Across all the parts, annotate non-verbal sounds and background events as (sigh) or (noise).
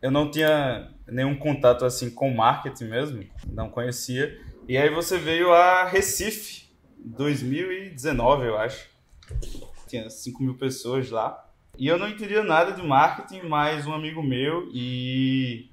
eu não tinha nenhum contato assim com marketing mesmo, não conhecia. E aí você veio a Recife, 2019, eu acho. Tinha 5 mil pessoas lá. E eu não entendia nada de marketing, mas um amigo meu e,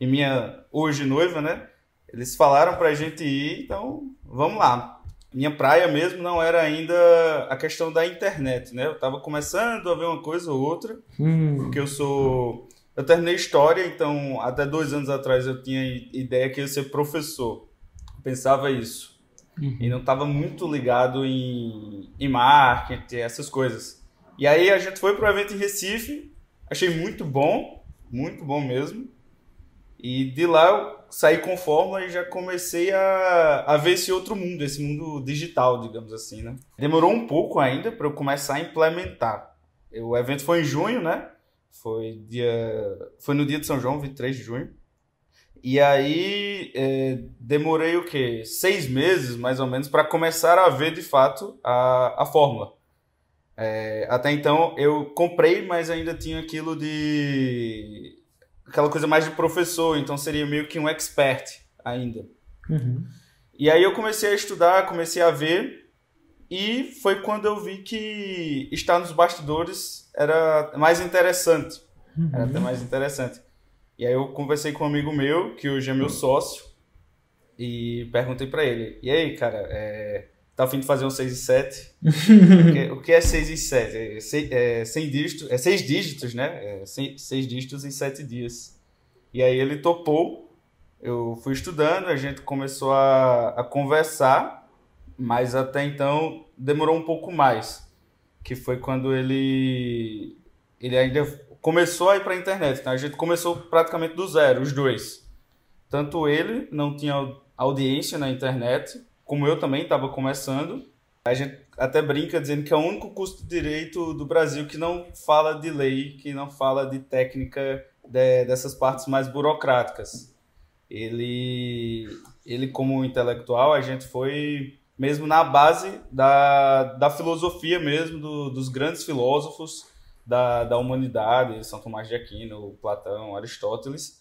e minha hoje noiva, né? Eles falaram pra gente ir, então vamos lá. Minha praia mesmo não era ainda a questão da internet, né? Eu tava começando a ver uma coisa ou outra, hum. porque eu sou. Eu terminei história, então até dois anos atrás eu tinha ideia que ia ser professor. Eu pensava isso. Uhum. E não estava muito ligado em, em marketing, essas coisas. E aí a gente foi pro evento em Recife, achei muito bom, muito bom mesmo. E de lá eu saí com fórmula e já comecei a, a ver esse outro mundo, esse mundo digital, digamos assim, né? Demorou um pouco ainda para eu começar a implementar. O evento foi em junho, né? Foi, dia, foi no dia de São João, 23 de junho. E aí é, demorei o quê? Seis meses, mais ou menos, para começar a ver de fato a, a fórmula. É, até então eu comprei, mas ainda tinha aquilo de. aquela coisa mais de professor, então seria meio que um expert ainda. Uhum. E aí eu comecei a estudar, comecei a ver, e foi quando eu vi que estar nos bastidores era mais interessante. Uhum. Era até mais interessante. E aí eu conversei com um amigo meu, que hoje é meu sócio, e perguntei para ele: e aí, cara, é tá a fim de fazer um 6 e 7. (laughs) o que é 6 e 7? É, seis, é, 100 dígitos, é 6 dígitos, né? É 6 dígitos em 7 dias. E aí ele topou, eu fui estudando, a gente começou a, a conversar, mas até então demorou um pouco mais, que foi quando ele ele ainda começou a ir para a internet, então a gente começou praticamente do zero, os dois. Tanto ele não tinha audiência na internet, como eu também estava começando, a gente até brinca dizendo que é o único curso de direito do Brasil que não fala de lei, que não fala de técnica de, dessas partes mais burocráticas. Ele, ele como intelectual, a gente foi mesmo na base da, da filosofia mesmo, do, dos grandes filósofos da, da humanidade, São Tomás de Aquino, Platão, Aristóteles,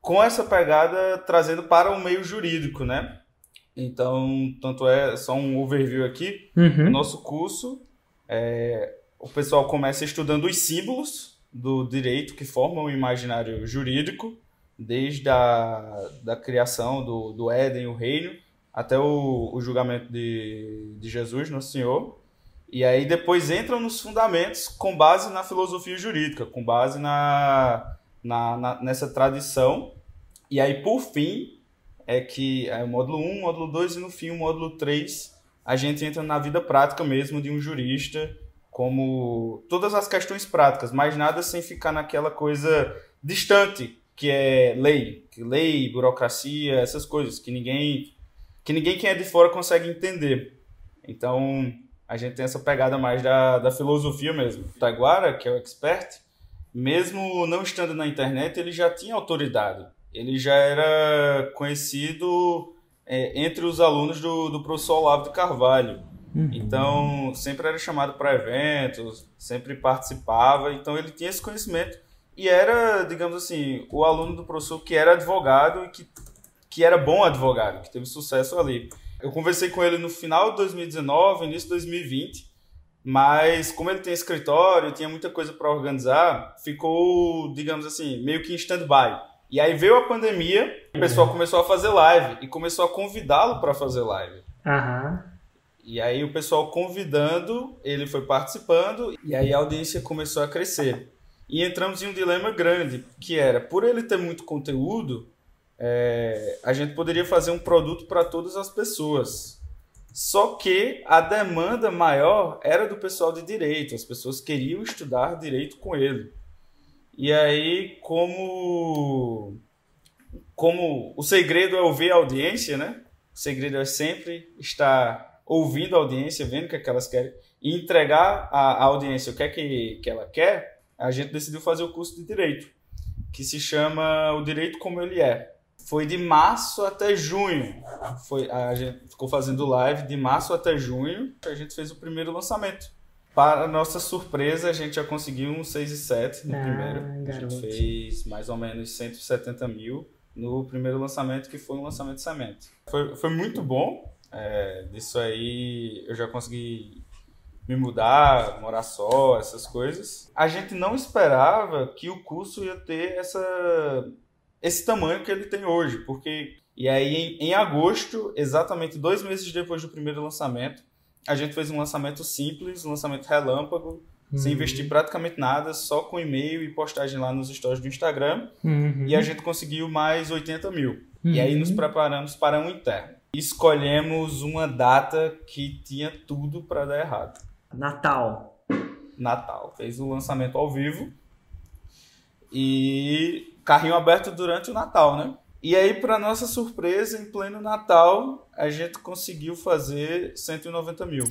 com essa pegada trazendo para o meio jurídico, né? Então, tanto é só um overview aqui. Uhum. Nosso curso, é, o pessoal começa estudando os símbolos do direito que formam o imaginário jurídico, desde a da criação do, do Éden, o reino, até o, o julgamento de, de Jesus, nosso Senhor. E aí depois entram nos fundamentos com base na filosofia jurídica, com base na, na, na nessa tradição. E aí, por fim, é que é o módulo 1, módulo 2 e no fim o módulo 3 a gente entra na vida prática mesmo de um jurista, como todas as questões práticas, mas nada sem ficar naquela coisa distante que é lei, lei, burocracia, essas coisas que ninguém que ninguém quem é de fora consegue entender. Então, a gente tem essa pegada mais da, da filosofia mesmo. O Taguara, que é o expert, mesmo não estando na internet, ele já tinha autoridade ele já era conhecido é, entre os alunos do, do professor Olavo de Carvalho. Uhum. Então, sempre era chamado para eventos, sempre participava, então ele tinha esse conhecimento e era, digamos assim, o aluno do professor que era advogado e que, que era bom advogado, que teve sucesso ali. Eu conversei com ele no final de 2019, início de 2020, mas como ele tem escritório, tinha muita coisa para organizar, ficou, digamos assim, meio que em stand-by. E aí veio a pandemia, o pessoal uhum. começou a fazer live e começou a convidá-lo para fazer live. Uhum. E aí o pessoal convidando, ele foi participando e aí a audiência começou a crescer. E entramos em um dilema grande, que era, por ele ter muito conteúdo, é, a gente poderia fazer um produto para todas as pessoas. Só que a demanda maior era do pessoal de direito, as pessoas queriam estudar direito com ele. E aí, como, como o segredo é ouvir a audiência, né? O segredo é sempre estar ouvindo a audiência, vendo o que, é que elas querem, e entregar à audiência o que é que, que ela quer, a gente decidiu fazer o curso de Direito, que se chama O Direito Como Ele É. Foi de março até junho. Foi, a gente ficou fazendo live de março até junho, a gente fez o primeiro lançamento. Para nossa surpresa, a gente já conseguiu um 6,7 no Ah, primeiro. A garoto. gente fez mais ou menos 170 mil no primeiro lançamento, que foi um lançamento de semente. Foi, foi muito bom. É, disso aí eu já consegui me mudar, morar só, essas coisas. A gente não esperava que o curso ia ter essa, esse tamanho que ele tem hoje, porque e aí em, em agosto, exatamente dois meses depois do primeiro lançamento, a gente fez um lançamento simples, um lançamento relâmpago, sem Uhum. investir praticamente nada, só com e-mail e postagem lá nos stories do Instagram, Uhum. e a gente conseguiu mais 80 mil. E aí Uhum. nos preparamos para um interno. Escolhemos uma data que tinha tudo para dar errado. Natal. Natal. Fez o lançamento ao vivo e carrinho aberto durante o Natal, né? E aí, para nossa surpresa, em pleno Natal, a gente conseguiu fazer 190 mil.